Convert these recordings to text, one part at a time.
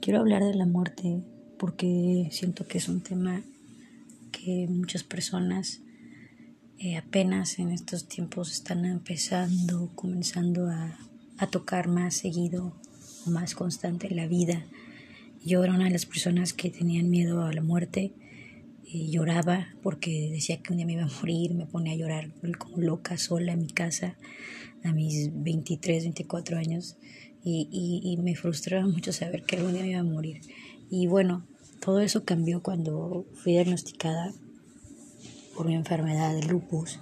Quiero hablar de la muerte porque siento que es un tema que muchas personas eh, apenas en estos tiempos están empezando, comenzando a, a tocar más seguido o más constante la vida. Yo era una de las personas que tenían miedo a la muerte y lloraba porque decía que un día me iba a morir, me ponía a llorar como loca sola en mi casa a mis 23, 24 años y, y, me frustraba mucho saber que algún día iba a morir. Y bueno, todo eso cambió cuando fui diagnosticada por mi enfermedad de lupus.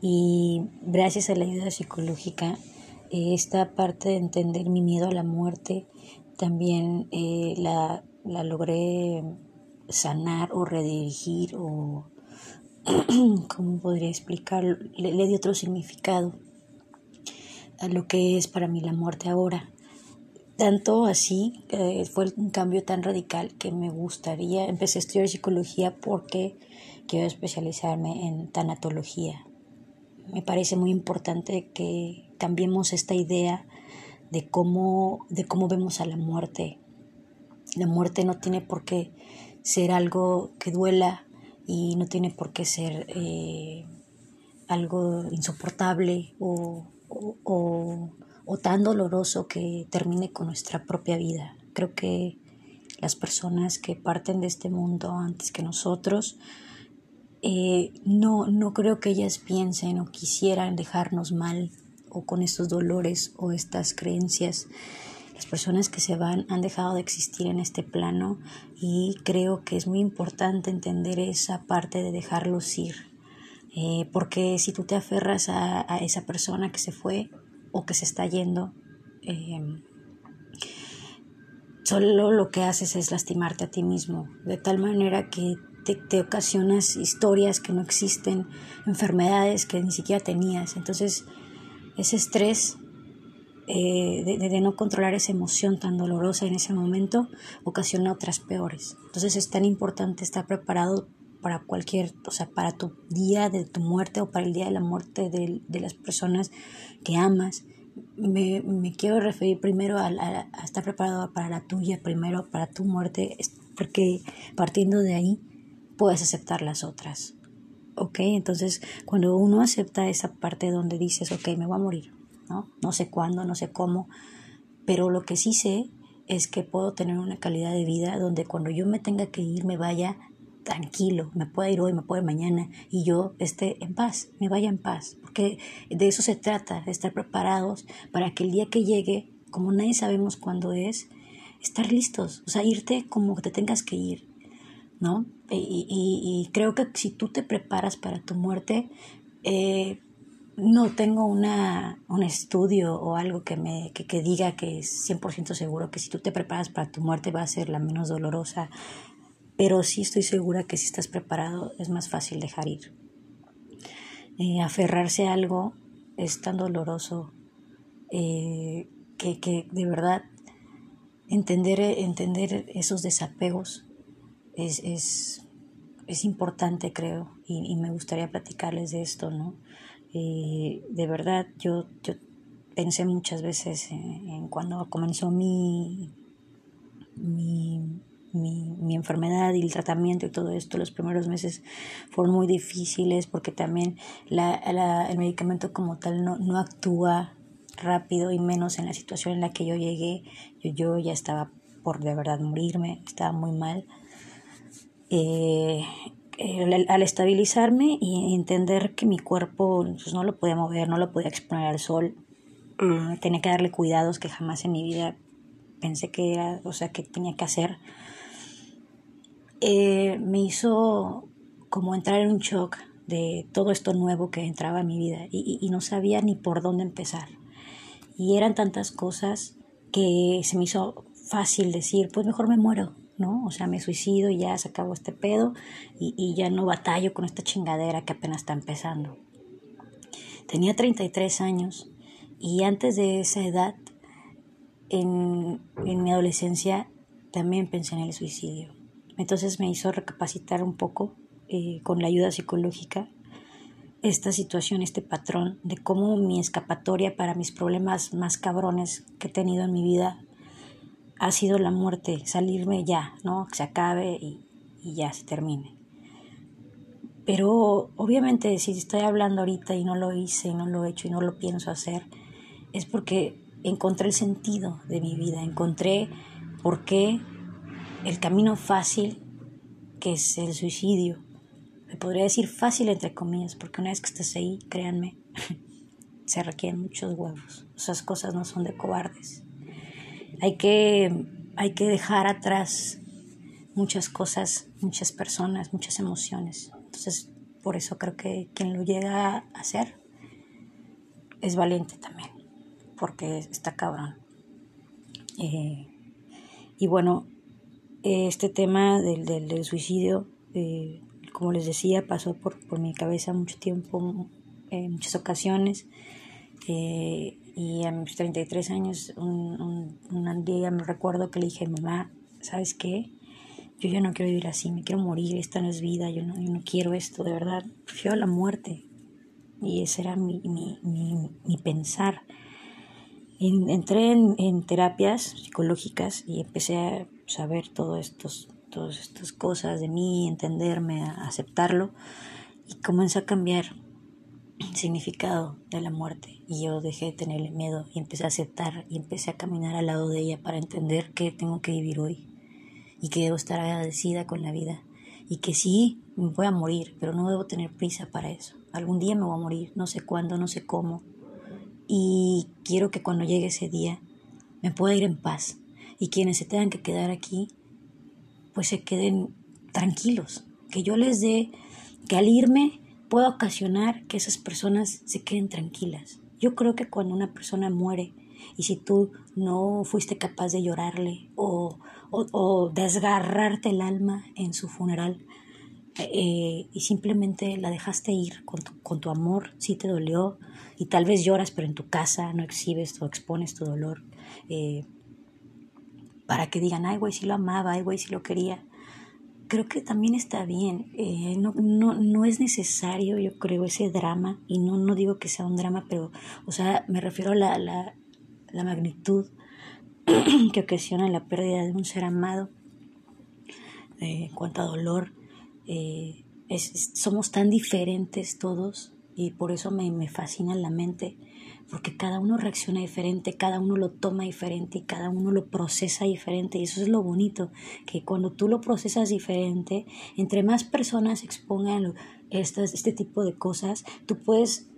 Y gracias a la ayuda psicológica esta parte de entender mi miedo a la muerte también eh, la, la logré sanar o redirigir o cómo podría explicar le, le di otro significado a lo que es para mí la muerte ahora tanto así eh, fue un cambio tan radical que me gustaría empecé a estudiar psicología porque quiero especializarme en tanatología me parece muy importante que cambiemos esta idea de cómo, de cómo vemos a la muerte. La muerte no tiene por qué ser algo que duela y no tiene por qué ser eh, algo insoportable o, tan doloroso que termine con nuestra propia vida. Creo que las personas que parten de este mundo antes que nosotros eh, no, no creo que ellas piensen o quisieran dejarnos mal o con estos dolores o estas creencias. Las personas que se van han dejado de existir en este plano y creo que es muy importante entender esa parte de dejarlos ir. Eh, porque si tú te aferras a, esa persona que se fue o que se está yendo, eh, solo lo que haces es lastimarte a ti mismo, de tal manera que te, ocasionas historias que no existen, enfermedades que ni siquiera tenías. Entonces, ese estrés eh, de, no controlar esa emoción tan dolorosa en ese momento ocasiona otras peores. Entonces es tan importante estar preparado para cualquier, o sea, para tu día de tu muerte o para el día de la muerte de, de las personas que amas. Me, me quiero referir primero a, a, estar preparado para la tuya, primero para tu muerte, porque partiendo de ahí puedes aceptar las otras. ¿Ok? Entonces, cuando uno acepta esa parte donde dices, ok, me voy a morir, ¿no? No sé cuándo, no sé cómo, pero lo que sí sé es que puedo tener una calidad de vida donde cuando yo me tenga que ir me vaya tranquilo, me pueda ir hoy, me pueda ir mañana y yo esté en paz, me vaya en paz, porque de eso se trata, de estar preparados para que el día que llegue, como nadie sabemos cuándo es, estar listos, o sea, irte como que te tengas que ir, ¿no? Y, creo que si tú te preparas para tu muerte, eh, no tengo una, un estudio o algo que me que, que diga que es 100% seguro que si tú te preparas para tu muerte va a ser la menos dolorosa, pero sí estoy segura que si estás preparado es más fácil dejar ir. Eh, aferrarse a algo es tan doloroso eh, que, que, de verdad entender, entender esos desapegos es, es, es importante, creo, y, me gustaría platicarles de esto, ¿no? Eh, de verdad, yo, yo pensé muchas veces en, cuando comenzó mi, mi, mi, enfermedad y el tratamiento y todo esto, los primeros meses fueron muy difíciles porque también la, la, el medicamento como tal no, no actúa rápido y menos en la situación en la que yo llegué. Yo, yo ya estaba por de verdad morirme, estaba muy mal. Eh, al estabilizarme y entender que mi cuerpo pues, no lo podía mover, no lo podía exponer al sol, mm, tenía que darle cuidados que jamás en mi vida pensé que era, o sea, que tenía que hacer, eh, me hizo como entrar en un shock de todo esto nuevo que entraba en mi vida y, no sabía ni por dónde empezar. Y eran tantas cosas que se me hizo fácil decir, pues mejor me muero, ¿no? O sea, me suicido y ya se acabó este pedo y, ya no batallo con esta chingadera que apenas está empezando. Tenía 33 años y antes de esa edad, en, mi adolescencia, también pensé en el suicidio. Entonces me hizo recapacitar un poco eh, con la ayuda psicológica esta situación, este patrón de cómo mi escapatoria para mis problemas más cabrones que he tenido en mi vida ha sido la muerte, salirme ya, ¿no? Que se acabe y, y ya se termine. Pero obviamente si estoy hablando ahorita y no lo hice, y no lo he hecho y no lo pienso hacer, es porque encontré el sentido de mi vida, encontré por qué el camino fácil, que es el suicidio, me podría decir fácil entre comillas, porque una vez que estás ahí, créanme, se requieren muchos huevos. Esas cosas no son de cobardes. Hay que, hay que dejar atrás muchas cosas, muchas personas, muchas emociones. Entonces, por eso creo que quien lo llega a hacer es valiente también, porque está cabrón. Eh, y bueno, este tema del, del, suicidio, eh, como les decía, pasó por, por mi cabeza mucho tiempo, en muchas ocasiones. Eh, y a mis 33 años, un, un, día me recuerdo que le dije, mamá, ¿sabes qué? Yo ya no quiero vivir así, me quiero morir, esta no es vida, yo no, yo no quiero esto, de verdad, prefiero la muerte. Y ese era mi, mi, mi, mi pensar. entré en, en, terapias psicológicas y empecé a saber todo estos, todas estas cosas de mí, entenderme, aceptarlo, y comencé a cambiar el significado de la muerte. Y yo dejé de tenerle miedo y empecé a aceptar y empecé a caminar al lado de ella para entender que tengo que vivir hoy y que debo estar agradecida con la vida y que sí, voy a morir, pero no debo tener prisa para eso. Algún día me voy a morir, no sé cuándo, no sé cómo. Y quiero que cuando llegue ese día me pueda ir en paz y quienes se tengan que quedar aquí, pues se queden tranquilos, que yo les dé, que al irme pueda ocasionar que esas personas se queden tranquilas. Yo creo que cuando una persona muere y si tú no fuiste capaz de llorarle o o, desgarrarte el alma en su funeral eh, y simplemente la dejaste ir con tu, con tu amor, sí te dolió y tal vez lloras pero en tu casa no exhibes o expones tu dolor eh, para que digan, ay güey, sí lo amaba, ay güey, sí lo quería. Creo que también está bien, eh, no, no, no es necesario, yo creo, ese drama, y no, no digo que sea un drama, pero, o sea, me refiero a la, la, la magnitud que ocasiona la pérdida de un ser amado. Eh, en cuanto a dolor, eh, somos tan diferentes todos y por eso me, me fascina la mente, porque cada uno reacciona diferente, cada uno lo toma diferente y cada uno lo procesa diferente. Y eso es lo bonito, que cuando tú lo procesas diferente, entre más personas expongan estas, este tipo de cosas, tú puedes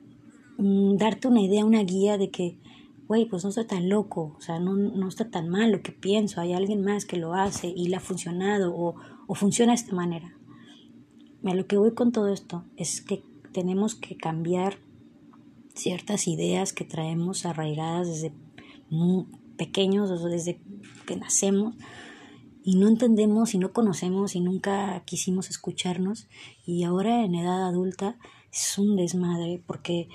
mm, darte una idea, una guía de que güey, pues no estoy tan loco, o sea, no, no está tan mal lo que pienso, hay alguien más que lo hace y le ha funcionado o, o funciona de esta manera. A lo que voy con todo esto es que tenemos que cambiar ciertas ideas que traemos arraigadas desde pequeños, o desde que nacemos, y no entendemos y no conocemos y nunca quisimos escucharnos, y ahora en edad adulta es un desmadre porque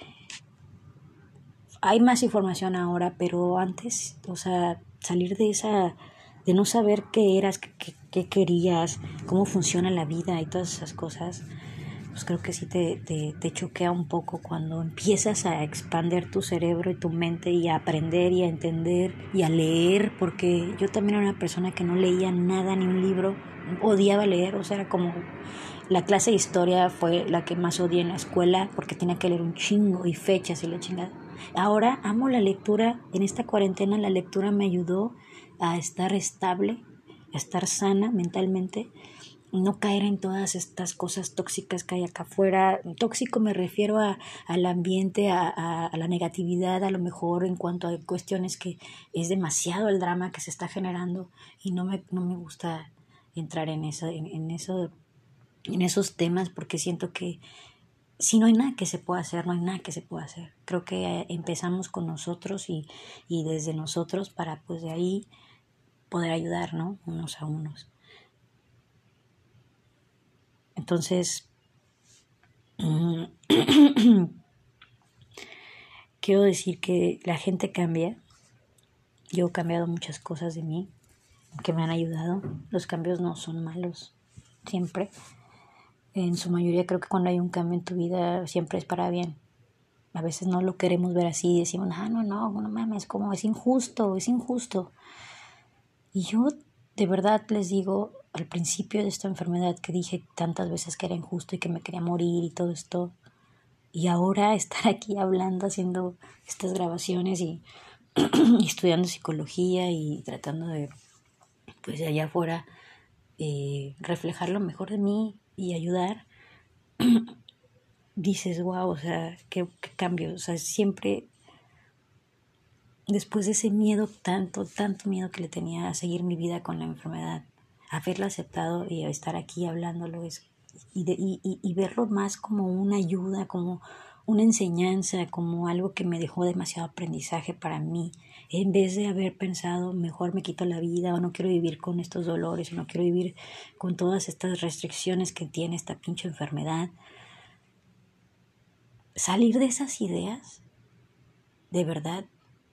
hay más información ahora, pero antes, o sea, salir de esa, de no saber qué eras, qué, qué, querías, cómo funciona la vida y todas esas cosas, pues creo que sí te, te, te, choquea un poco cuando empiezas a expander tu cerebro y tu mente y a aprender y a entender y a leer, porque yo también era una persona que no leía nada, ni un libro, odiaba leer, o sea, era como la clase de historia fue la que más odié en la escuela porque tenía que leer un chingo y fechas y la chingada. Ahora amo la lectura. En esta cuarentena la lectura me ayudó a estar estable, a estar sana mentalmente, no caer en todas estas cosas tóxicas que hay acá afuera. Tóxico me refiero a, al ambiente, a, a, la negatividad, a lo mejor en cuanto a cuestiones que es demasiado el drama que se está generando y no me, no me gusta entrar en eso, en eso, en esos temas porque siento que si no hay nada que se pueda hacer, no hay nada que se pueda hacer. Creo que eh, empezamos con nosotros y, y desde nosotros para pues de ahí poder ayudar, ¿no? Unos a unos. Entonces, quiero decir que la gente cambia. Yo he cambiado muchas cosas de mí que me han ayudado. Los cambios no son malos, siempre en su mayoría creo que cuando hay un cambio en tu vida siempre es para bien. A veces no lo queremos ver así y decimos, ah, no, no, no mames, como es injusto, es injusto. Y yo de verdad les digo, al principio de esta enfermedad que dije tantas veces que era injusto y que me quería morir y todo esto, y ahora estar aquí hablando, haciendo estas grabaciones y, estudiando psicología y tratando de, pues allá afuera, eh, reflejar lo mejor de mí y ayudar, dices, wow, o sea, qué, qué cambio, o sea, siempre después de ese miedo, tanto, tanto miedo que le tenía a seguir mi vida con la enfermedad, haberlo aceptado y estar aquí hablándolo es, y, y, y, verlo más como una ayuda, como una enseñanza, como algo que me dejó demasiado aprendizaje para mí, en vez de haber pensado mejor me quito la vida o no quiero vivir con estos dolores o no quiero vivir con todas estas restricciones que tiene esta pinche enfermedad. Salir de esas ideas, de verdad,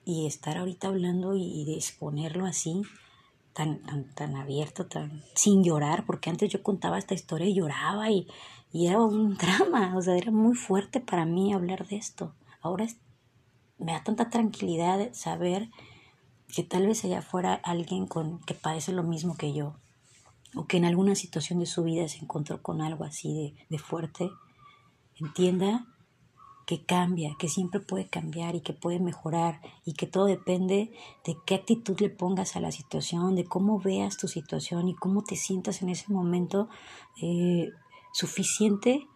y estar ahorita hablando y, de exponerlo así, tan, tan, tan abierto, tan sin llorar, porque antes yo contaba esta historia y lloraba y, y era un drama, o sea, era muy fuerte para mí hablar de esto. Ahora me da tanta tranquilidad saber que tal vez allá fuera alguien con, que padece lo mismo que yo, o que en alguna situación de su vida se encontró con algo así de, de fuerte, entienda que cambia, que siempre puede cambiar y que puede mejorar y que todo depende de qué actitud le pongas a la situación, de cómo veas tu situación y cómo te sientas en ese momento eh, suficiente,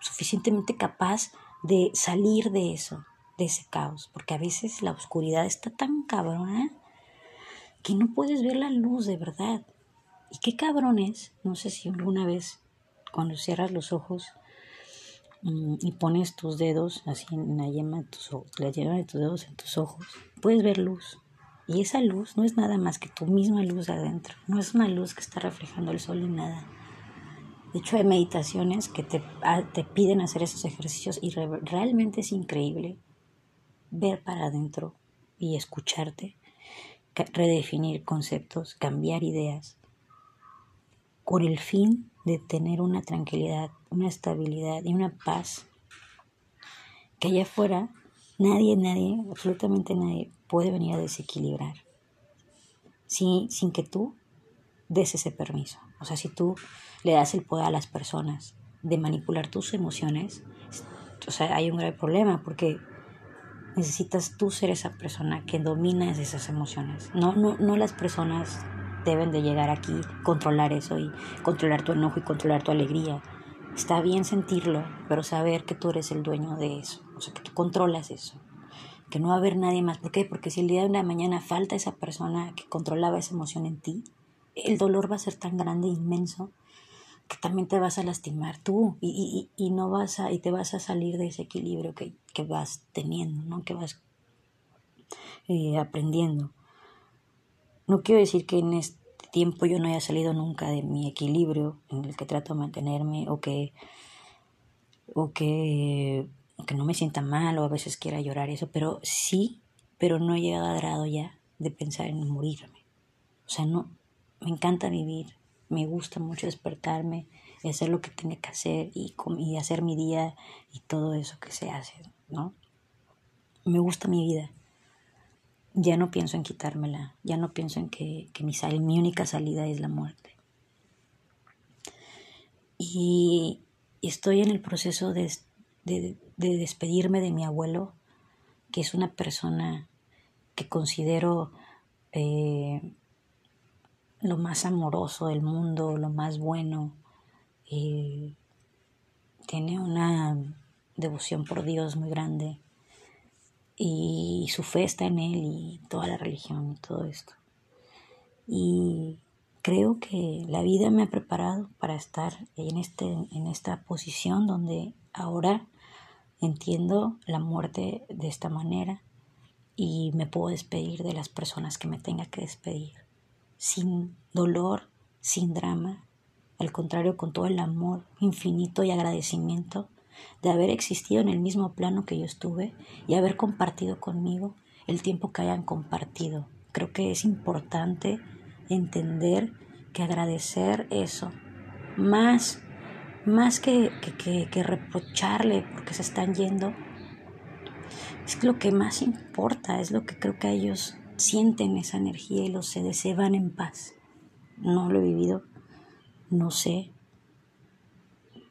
suficientemente capaz de salir de eso, de ese caos, porque a veces la oscuridad está tan cabrona que no puedes ver la luz de verdad. Y qué cabrón es, no sé si alguna vez cuando cierras los ojos y pones tus dedos así en la yema de tus ojos, la yema de tus dedos en tus ojos, puedes ver luz. Y esa luz no es nada más que tu misma luz adentro, no es una luz que está reflejando el sol ni nada. De hecho, hay meditaciones que te, ah, te piden hacer esos ejercicios y realmente es increíble ver para adentro y escucharte, redefinir conceptos, cambiar ideas, con el fin de tener una tranquilidad, una estabilidad y una paz que allá afuera nadie, nadie, absolutamente nadie puede venir a desequilibrar sin, sin que tú des ese permiso. O sea, si tú le das el poder a las personas de manipular tus emociones, o sea, hay un grave problema porque necesitas tú ser esa persona que domina esas emociones, no, no, no las personas deben de llegar aquí, controlar eso y controlar tu enojo y controlar tu alegría. Está bien sentirlo, pero saber que tú eres el dueño de eso, o sea, que tú controlas eso, que no va a haber nadie más. ¿Por qué? Porque si el día de una mañana falta esa persona que controlaba esa emoción en ti, el dolor va a ser tan grande e inmenso que también te vas a lastimar tú y, y, y, no vas a, y te vas a salir de ese equilibrio que, que vas teniendo, ¿no? que vas eh, aprendiendo. No quiero decir que en este tiempo yo no haya salido nunca de mi equilibrio en el que trato de mantenerme o que o que, que no me sienta mal o a veces quiera llorar eso, pero sí, pero no he llegado a grado ya de pensar en morirme. O sea, no, me encanta vivir, me gusta mucho despertarme y hacer lo que tenga que hacer y, y hacer mi día y todo eso que se hace, ¿no? Me gusta mi vida ya no pienso en quitármela, ya no pienso en que, mi, mi única salida es la muerte. Y, estoy en el proceso de, despedirme de mi abuelo, que es una persona que considero eh, lo más amoroso del mundo, lo más bueno. Eh, tiene una devoción por Dios muy grande y su fe está en él y toda la religión y todo esto. Y creo que la vida me ha preparado para estar en, este, en esta posición donde ahora entiendo la muerte de esta manera y me puedo despedir de las personas que me tenga que despedir, sin dolor, sin drama, al contrario, con todo el amor infinito y agradecimiento de haber existido en el mismo plano que yo estuve y haber compartido conmigo el tiempo que hayan compartido. Creo que es importante entender que agradecer eso, más, más que, que, reprocharle porque se están yendo, es lo que más importa, es lo que creo que ellos sienten esa energía y los se, se van en paz. No lo he vivido, no sé,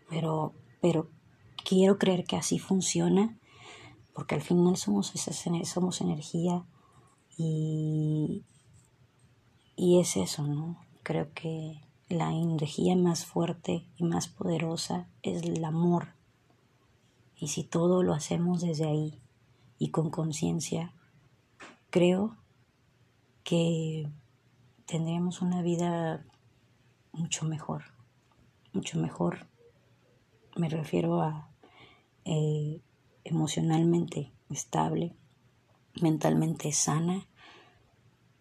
pero, pero quiero creer que así funciona, porque al final somos, somos energía y, y es eso, ¿no? Creo que la energía más fuerte y más poderosa es el amor. Y si todo lo hacemos desde ahí y con conciencia, creo que tendremos una vida mucho mejor, mucho mejor. Me refiero a eh, emocionalmente estable, mentalmente sana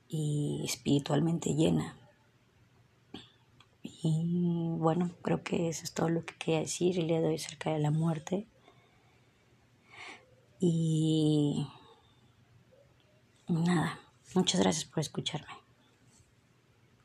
y espiritualmente llena. Y bueno, creo que eso es todo lo que quería decir y le doy cerca de la muerte. Y nada, muchas gracias por escucharme.